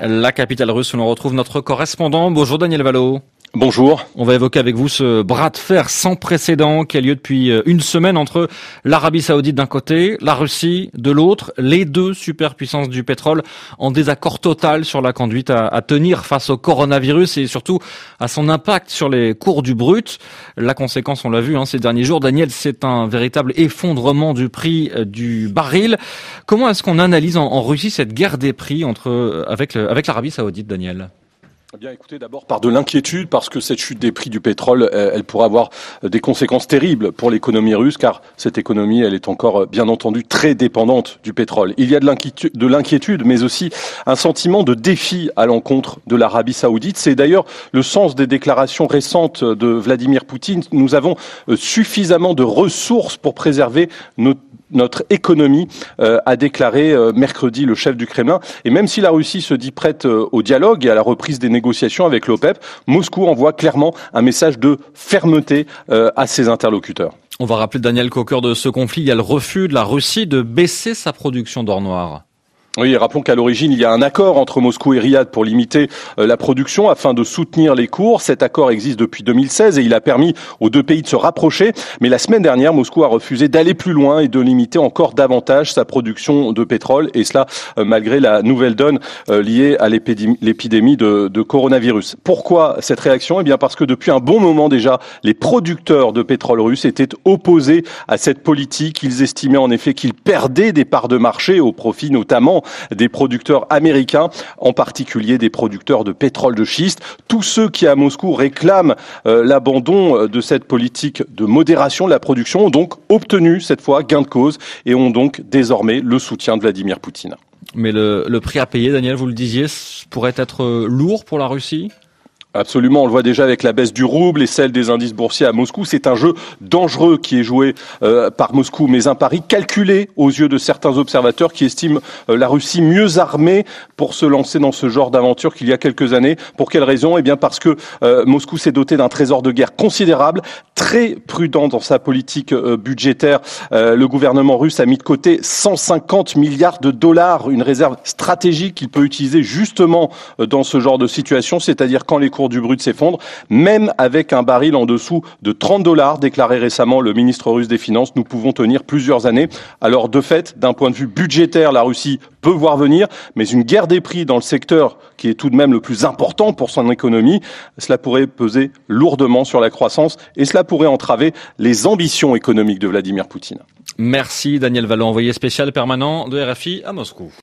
La capitale russe où l'on retrouve notre correspondant. Bonjour Daniel Valo. Bonjour. On va évoquer avec vous ce bras de fer sans précédent qui a lieu depuis euh, une semaine entre l'Arabie saoudite d'un côté, la Russie de l'autre, les deux superpuissances du pétrole en désaccord total sur la conduite à, tenir face au coronavirus et surtout à son impact sur les cours du brut. La conséquence, on l'a vu hein, ces derniers jours, Daniel, c'est un véritable effondrement du prix euh, du baril. Comment est-ce qu'on analyse en, Russie cette guerre des prix entre euh, avec, avec l'Arabie saoudite, Daniel? Eh bien, écoutez, d'abord par de l'inquiétude, parce que cette chute des prix du pétrole, euh, elle, pourrait avoir euh, des conséquences terribles pour l'économie russe, car cette économie, elle est encore, euh, bien entendu, très dépendante du pétrole. Il y a de l'inquiétude, mais aussi un sentiment de défi à l'encontre de l'Arabie saoudite. C'est d'ailleurs le sens des déclarations récentes de Vladimir Poutine. Nous avons suffisamment de ressources pour préserver notre notre économie, euh, a déclaré euh, mercredi le chef du Kremlin. Et même si la Russie se dit prête euh, au dialogue et à la reprise des négociations avec l'OPEP, Moscou envoie clairement un message de fermeté à ses interlocuteurs. On va rappeler Daniel Cocker de ce conflit. Il y a le refus de la Russie de baisser sa production d'or noir. Oui, rappelons qu'à l'origine, il y a un accord entre Moscou et Riyad pour limiter euh, la production afin de soutenir les cours. Cet accord existe depuis 2016 et il a permis aux deux pays de se rapprocher. Mais la semaine dernière, Moscou a refusé d'aller plus loin et de limiter encore davantage sa production de pétrole. Et cela, euh, malgré la nouvelle donne euh, liée à l'épidémie de, de coronavirus. Pourquoi cette réaction? Eh bien, parce que depuis un bon moment déjà, les producteurs de pétrole russes étaient opposés à cette politique. Ils estimaient en effet qu'ils perdaient des parts de marché au profit notamment des producteurs américains, en particulier des producteurs de pétrole de schiste. Tous ceux qui à Moscou réclament euh, l'abandon euh, de cette politique de modération de la production ont donc obtenu cette fois gain de cause et ont donc désormais le soutien de Vladimir Poutine. Mais le, le prix à payer, Daniel, vous le disiez, pourrait être euh, lourd pour la Russie? Absolument, on le voit déjà avec la baisse du rouble et celle des indices boursiers à Moscou. C'est un jeu dangereux qui est joué euh, par Moscou, mais un pari calculé aux yeux de certains observateurs qui estiment euh, la Russie mieux armée pour se lancer dans ce genre d'aventure qu'il y a quelques années. Pour quelle raison? Eh bien parce que euh, Moscou s'est doté d'un trésor de guerre considérable, très prudent dans sa politique budgétaire. le gouvernement russe a mis de côté 150 milliards de dollars, une réserve stratégique qu'il peut utiliser justement dans ce genre de situation, c'est-à-dire quand les cours du brut s'effondre, même avec un baril en dessous de 30 dollars, déclaré récemment le ministre russe des Finances, nous pouvons tenir plusieurs années. Alors de fait, d'un point de vue budgétaire, la Russie peut voir venir, mais une guerre des prix dans le secteur qui est tout de même le plus important pour son économie, cela pourrait peser lourdement sur la croissance et cela pourrait entraver les ambitions économiques de Vladimir Poutine. Merci Daniel Vallon, envoyé spécial permanent de RFI à Moscou.